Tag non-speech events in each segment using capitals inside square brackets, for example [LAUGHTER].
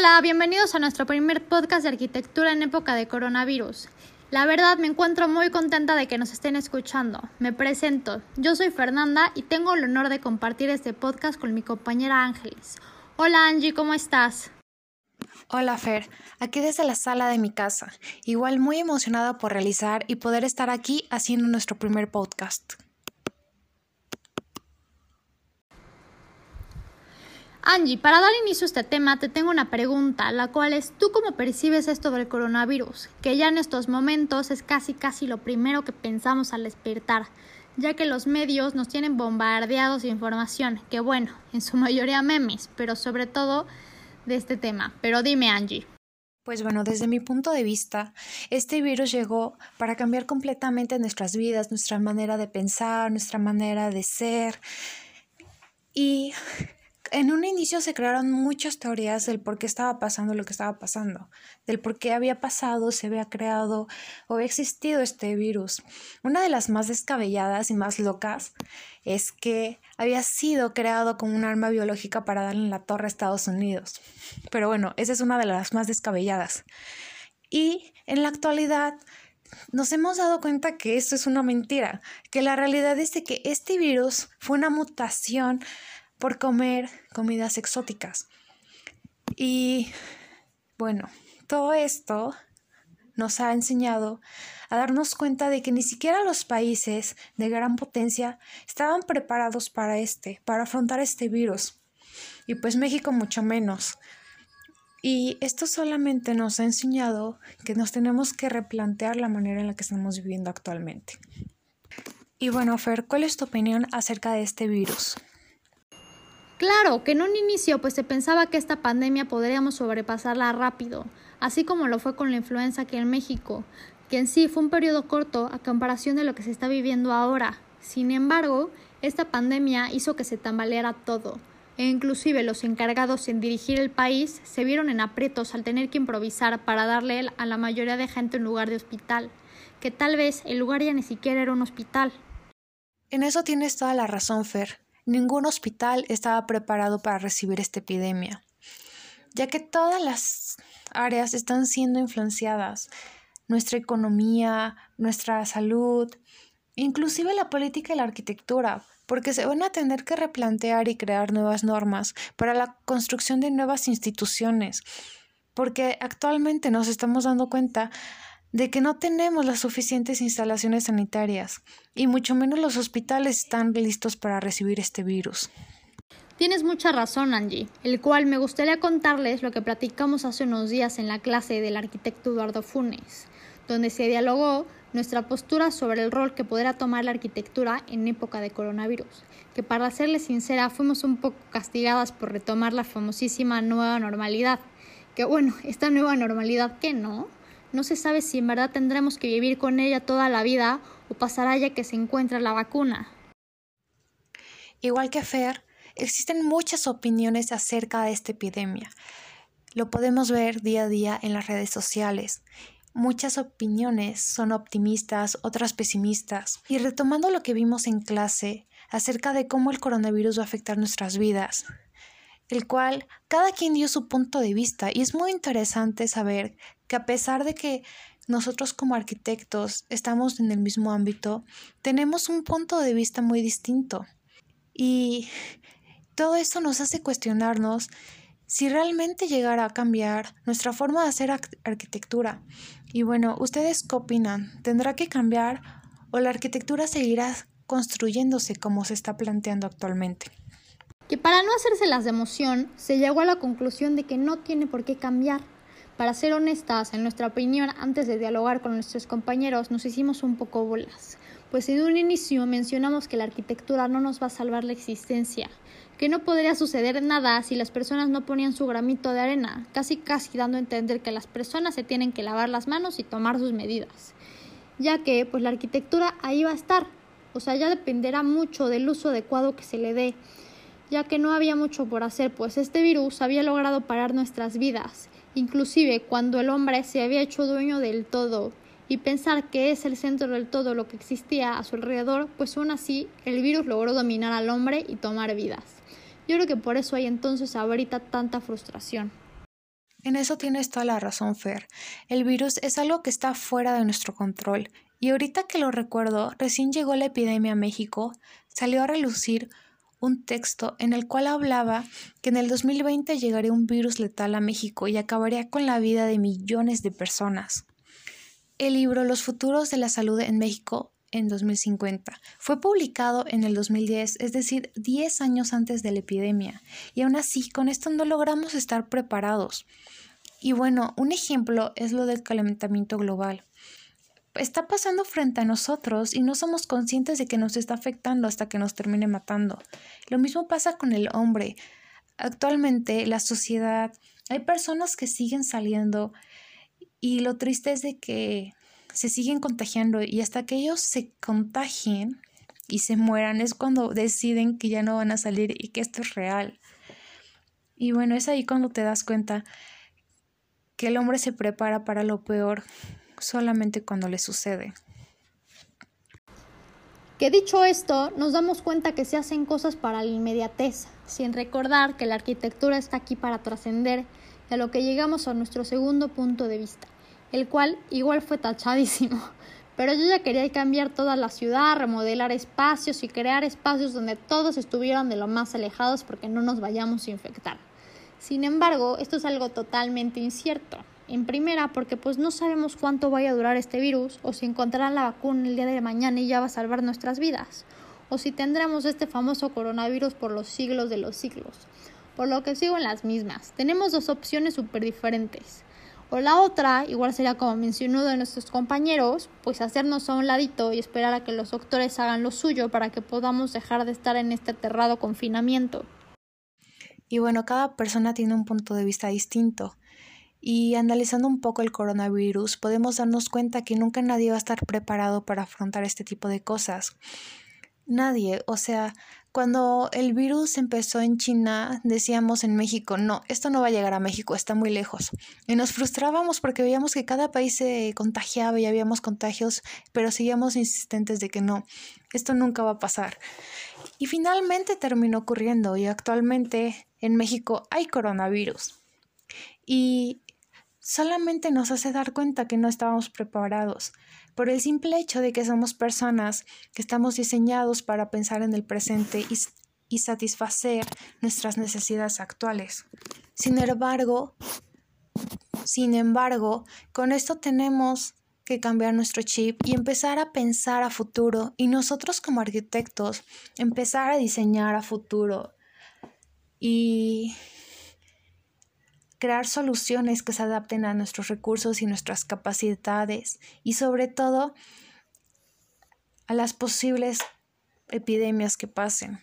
Hola, bienvenidos a nuestro primer podcast de arquitectura en época de coronavirus. La verdad me encuentro muy contenta de que nos estén escuchando. Me presento, yo soy Fernanda y tengo el honor de compartir este podcast con mi compañera Ángeles. Hola Angie, ¿cómo estás? Hola Fer, aquí desde la sala de mi casa, igual muy emocionada por realizar y poder estar aquí haciendo nuestro primer podcast. Angie, para dar inicio a este tema te tengo una pregunta, la cual es ¿tú cómo percibes esto del coronavirus? Que ya en estos momentos es casi casi lo primero que pensamos al despertar, ya que los medios nos tienen bombardeados de información, que bueno, en su mayoría memes, pero sobre todo de este tema. Pero dime Angie. Pues bueno, desde mi punto de vista, este virus llegó para cambiar completamente nuestras vidas, nuestra manera de pensar, nuestra manera de ser. Y en un inicio se crearon muchas teorías del por qué estaba pasando lo que estaba pasando, del por qué había pasado, se había creado o había existido este virus. Una de las más descabelladas y más locas es que había sido creado como un arma biológica para darle en la torre a Estados Unidos. Pero bueno, esa es una de las más descabelladas. Y en la actualidad nos hemos dado cuenta que esto es una mentira, que la realidad es de que este virus fue una mutación por comer comidas exóticas. Y bueno, todo esto nos ha enseñado a darnos cuenta de que ni siquiera los países de gran potencia estaban preparados para este, para afrontar este virus. Y pues México mucho menos. Y esto solamente nos ha enseñado que nos tenemos que replantear la manera en la que estamos viviendo actualmente. Y bueno, Fer, ¿cuál es tu opinión acerca de este virus? Claro, que en un inicio pues se pensaba que esta pandemia podríamos sobrepasarla rápido, así como lo fue con la influenza aquí en México, que en sí fue un periodo corto a comparación de lo que se está viviendo ahora. Sin embargo, esta pandemia hizo que se tambaleara todo, e inclusive los encargados en dirigir el país se vieron en aprietos al tener que improvisar para darle a la mayoría de gente un lugar de hospital, que tal vez el lugar ya ni siquiera era un hospital. En eso tienes toda la razón, Fer. Ningún hospital estaba preparado para recibir esta epidemia, ya que todas las áreas están siendo influenciadas. Nuestra economía, nuestra salud, inclusive la política y la arquitectura, porque se van a tener que replantear y crear nuevas normas para la construcción de nuevas instituciones, porque actualmente nos estamos dando cuenta de que no tenemos las suficientes instalaciones sanitarias y mucho menos los hospitales están listos para recibir este virus. Tienes mucha razón, Angie, el cual me gustaría contarles lo que platicamos hace unos días en la clase del arquitecto Eduardo Funes, donde se dialogó nuestra postura sobre el rol que podrá tomar la arquitectura en época de coronavirus, que para serles sincera fuimos un poco castigadas por retomar la famosísima nueva normalidad, que bueno, esta nueva normalidad que no, no se sabe si en verdad tendremos que vivir con ella toda la vida o pasará ya que se encuentra la vacuna. Igual que Fer, existen muchas opiniones acerca de esta epidemia. Lo podemos ver día a día en las redes sociales. Muchas opiniones son optimistas, otras pesimistas. Y retomando lo que vimos en clase acerca de cómo el coronavirus va a afectar nuestras vidas, el cual cada quien dio su punto de vista y es muy interesante saber que a pesar de que nosotros como arquitectos estamos en el mismo ámbito, tenemos un punto de vista muy distinto. Y todo esto nos hace cuestionarnos si realmente llegara a cambiar nuestra forma de hacer arquitectura. Y bueno, ¿ustedes qué opinan? ¿Tendrá que cambiar o la arquitectura seguirá construyéndose como se está planteando actualmente? Que para no hacerse las de emoción, se llegó a la conclusión de que no tiene por qué cambiar. Para ser honestas, en nuestra opinión, antes de dialogar con nuestros compañeros, nos hicimos un poco bolas, pues en un inicio mencionamos que la arquitectura no nos va a salvar la existencia, que no podría suceder nada si las personas no ponían su gramito de arena, casi casi dando a entender que las personas se tienen que lavar las manos y tomar sus medidas, ya que pues la arquitectura ahí va a estar, o sea, ya dependerá mucho del uso adecuado que se le dé, ya que no había mucho por hacer, pues este virus había logrado parar nuestras vidas inclusive cuando el hombre se había hecho dueño del todo, y pensar que es el centro del todo lo que existía a su alrededor, pues aún así el virus logró dominar al hombre y tomar vidas. Yo creo que por eso hay entonces ahorita tanta frustración. En eso tienes toda la razón, Fer. El virus es algo que está fuera de nuestro control. Y ahorita que lo recuerdo, recién llegó la epidemia a México, salió a relucir un texto en el cual hablaba que en el 2020 llegaría un virus letal a México y acabaría con la vida de millones de personas. El libro Los futuros de la salud en México en 2050 fue publicado en el 2010, es decir, 10 años antes de la epidemia, y aún así con esto no logramos estar preparados. Y bueno, un ejemplo es lo del calentamiento global está pasando frente a nosotros y no somos conscientes de que nos está afectando hasta que nos termine matando. Lo mismo pasa con el hombre. Actualmente la sociedad, hay personas que siguen saliendo y lo triste es de que se siguen contagiando y hasta que ellos se contagien y se mueran es cuando deciden que ya no van a salir y que esto es real. Y bueno, es ahí cuando te das cuenta que el hombre se prepara para lo peor solamente cuando le sucede. Que dicho esto, nos damos cuenta que se hacen cosas para la inmediatez, sin recordar que la arquitectura está aquí para trascender y a lo que llegamos a nuestro segundo punto de vista, el cual igual fue tachadísimo. [LAUGHS] Pero yo ya quería cambiar toda la ciudad, remodelar espacios y crear espacios donde todos estuvieran de lo más alejados porque no nos vayamos a infectar. Sin embargo, esto es algo totalmente incierto. En primera, porque pues no sabemos cuánto vaya a durar este virus o si encontrarán la vacuna el día de mañana y ya va a salvar nuestras vidas, o si tendremos este famoso coronavirus por los siglos de los siglos. Por lo que sigo en las mismas. Tenemos dos opciones súper diferentes. O la otra, igual sería como mencionó de nuestros compañeros, pues hacernos a un ladito y esperar a que los doctores hagan lo suyo para que podamos dejar de estar en este aterrado confinamiento. Y bueno, cada persona tiene un punto de vista distinto. Y analizando un poco el coronavirus, podemos darnos cuenta que nunca nadie va a estar preparado para afrontar este tipo de cosas. Nadie, o sea, cuando el virus empezó en China, decíamos en México, no, esto no va a llegar a México, está muy lejos. Y nos frustrábamos porque veíamos que cada país se contagiaba y habíamos contagios, pero seguíamos insistentes de que no, esto nunca va a pasar. Y finalmente terminó ocurriendo y actualmente en México hay coronavirus. Y solamente nos hace dar cuenta que no estábamos preparados, por el simple hecho de que somos personas que estamos diseñados para pensar en el presente y, y satisfacer nuestras necesidades actuales. Sin embargo, sin embargo, con esto tenemos que cambiar nuestro chip y empezar a pensar a futuro y nosotros como arquitectos empezar a diseñar a futuro y crear soluciones que se adapten a nuestros recursos y nuestras capacidades y sobre todo a las posibles epidemias que pasen.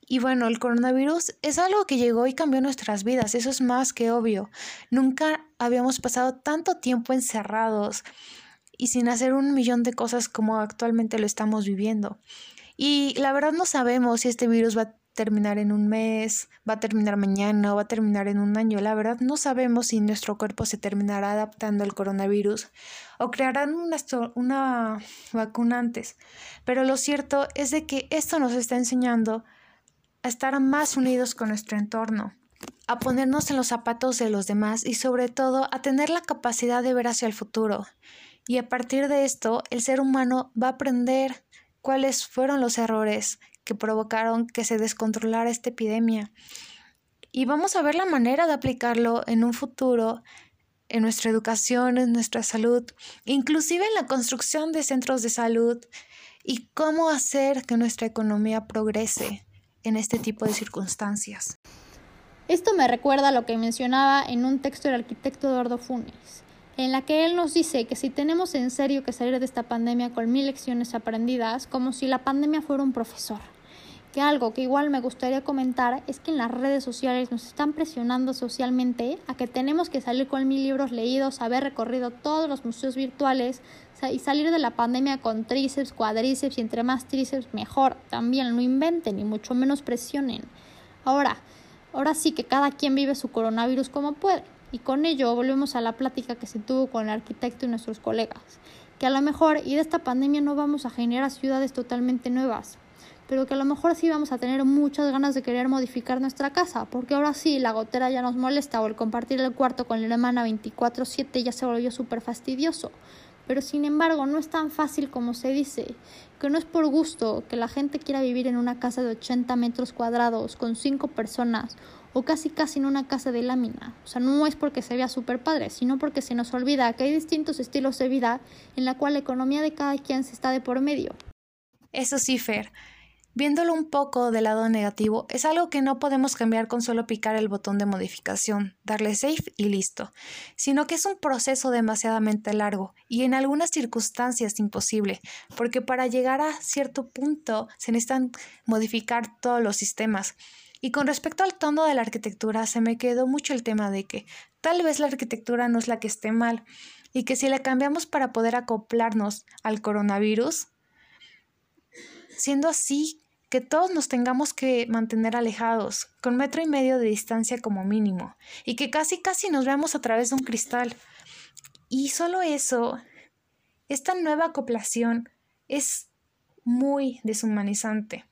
Y bueno, el coronavirus es algo que llegó y cambió nuestras vidas, eso es más que obvio. Nunca habíamos pasado tanto tiempo encerrados y sin hacer un millón de cosas como actualmente lo estamos viviendo. Y la verdad no sabemos si este virus va a terminar en un mes, va a terminar mañana o va a terminar en un año. La verdad no sabemos si nuestro cuerpo se terminará adaptando al coronavirus o crearán una, una vacuna antes. Pero lo cierto es de que esto nos está enseñando a estar más unidos con nuestro entorno, a ponernos en los zapatos de los demás y sobre todo a tener la capacidad de ver hacia el futuro. Y a partir de esto, el ser humano va a aprender cuáles fueron los errores que provocaron que se descontrolara esta epidemia. Y vamos a ver la manera de aplicarlo en un futuro en nuestra educación, en nuestra salud, inclusive en la construcción de centros de salud y cómo hacer que nuestra economía progrese en este tipo de circunstancias. Esto me recuerda a lo que mencionaba en un texto del arquitecto Eduardo Funes, en la que él nos dice que si tenemos en serio que salir de esta pandemia con mil lecciones aprendidas, como si la pandemia fuera un profesor que algo que igual me gustaría comentar es que en las redes sociales nos están presionando socialmente a que tenemos que salir con mil libros leídos, haber recorrido todos los museos virtuales y salir de la pandemia con tríceps, cuadríceps y entre más tríceps mejor. También no inventen y mucho menos presionen. Ahora, ahora sí que cada quien vive su coronavirus como puede. Y con ello volvemos a la plática que se tuvo con el arquitecto y nuestros colegas, que a lo mejor y de esta pandemia no vamos a generar ciudades totalmente nuevas, pero que a lo mejor sí vamos a tener muchas ganas de querer modificar nuestra casa, porque ahora sí la gotera ya nos molesta o el compartir el cuarto con la hermana 24/7 ya se volvió súper fastidioso. Pero sin embargo no es tan fácil como se dice, que no es por gusto que la gente quiera vivir en una casa de 80 metros cuadrados con 5 personas o casi casi en una casa de lámina. O sea, no es porque se vea súper padre, sino porque se nos olvida que hay distintos estilos de vida en la cual la economía de cada quien se está de por medio. Eso sí, Fer. Viéndolo un poco del lado negativo, es algo que no podemos cambiar con solo picar el botón de modificación, darle save y listo, sino que es un proceso demasiadamente largo y en algunas circunstancias imposible, porque para llegar a cierto punto se necesitan modificar todos los sistemas. Y con respecto al tono de la arquitectura, se me quedó mucho el tema de que tal vez la arquitectura no es la que esté mal y que si la cambiamos para poder acoplarnos al coronavirus, siendo así que todos nos tengamos que mantener alejados, con metro y medio de distancia como mínimo, y que casi casi nos veamos a través de un cristal. Y solo eso, esta nueva acoplación es muy deshumanizante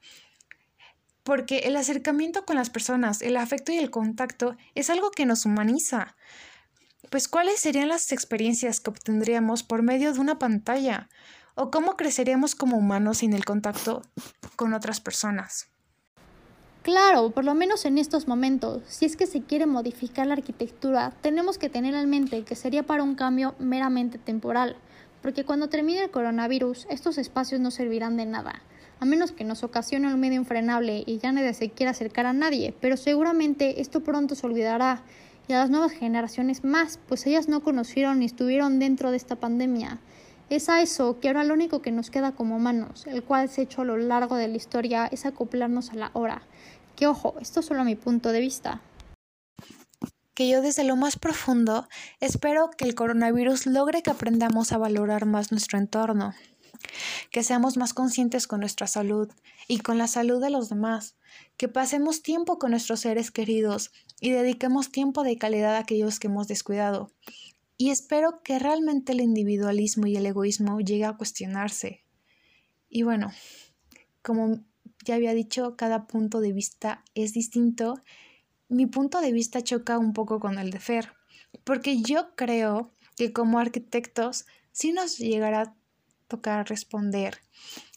porque el acercamiento con las personas, el afecto y el contacto es algo que nos humaniza. Pues cuáles serían las experiencias que obtendríamos por medio de una pantalla o cómo creceríamos como humanos sin el contacto con otras personas. Claro, por lo menos en estos momentos, si es que se quiere modificar la arquitectura, tenemos que tener en mente que sería para un cambio meramente temporal, porque cuando termine el coronavirus, estos espacios no servirán de nada a menos que nos ocasione un medio infrenable y ya nadie se quiera acercar a nadie, pero seguramente esto pronto se olvidará y a las nuevas generaciones más, pues ellas no conocieron ni estuvieron dentro de esta pandemia. Es a eso que ahora lo único que nos queda como humanos, el cual se ha hecho a lo largo de la historia, es acoplarnos a la hora. Que ojo, esto es solo mi punto de vista. Que yo desde lo más profundo espero que el coronavirus logre que aprendamos a valorar más nuestro entorno, que seamos más conscientes con nuestra salud y con la salud de los demás, que pasemos tiempo con nuestros seres queridos y dediquemos tiempo de calidad a aquellos que hemos descuidado. Y espero que realmente el individualismo y el egoísmo llegue a cuestionarse. Y bueno, como ya había dicho, cada punto de vista es distinto. Mi punto de vista choca un poco con el de Fer, porque yo creo que como arquitectos sí nos llegará toca responder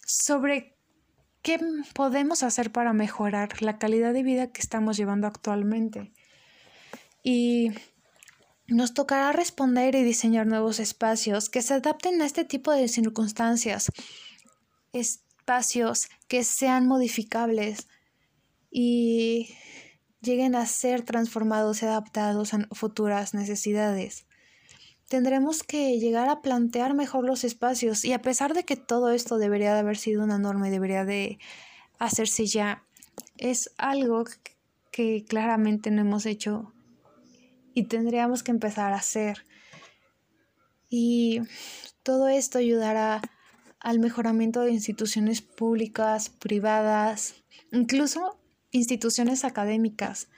sobre qué podemos hacer para mejorar la calidad de vida que estamos llevando actualmente. Y nos tocará responder y diseñar nuevos espacios que se adapten a este tipo de circunstancias, espacios que sean modificables y lleguen a ser transformados y adaptados a futuras necesidades. Tendremos que llegar a plantear mejor los espacios y a pesar de que todo esto debería de haber sido una norma y debería de hacerse ya, es algo que claramente no hemos hecho y tendríamos que empezar a hacer. Y todo esto ayudará al mejoramiento de instituciones públicas, privadas, incluso instituciones académicas,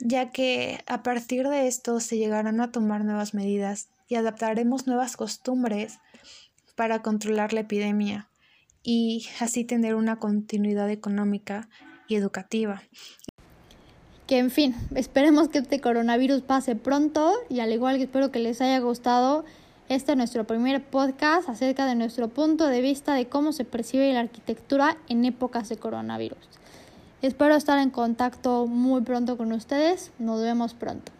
ya que a partir de esto se llegarán a tomar nuevas medidas y adaptaremos nuevas costumbres para controlar la epidemia y así tener una continuidad económica y educativa. Que en fin, esperemos que este coronavirus pase pronto y al igual que espero que les haya gustado este es nuestro primer podcast acerca de nuestro punto de vista de cómo se percibe la arquitectura en épocas de coronavirus. Espero estar en contacto muy pronto con ustedes. Nos vemos pronto.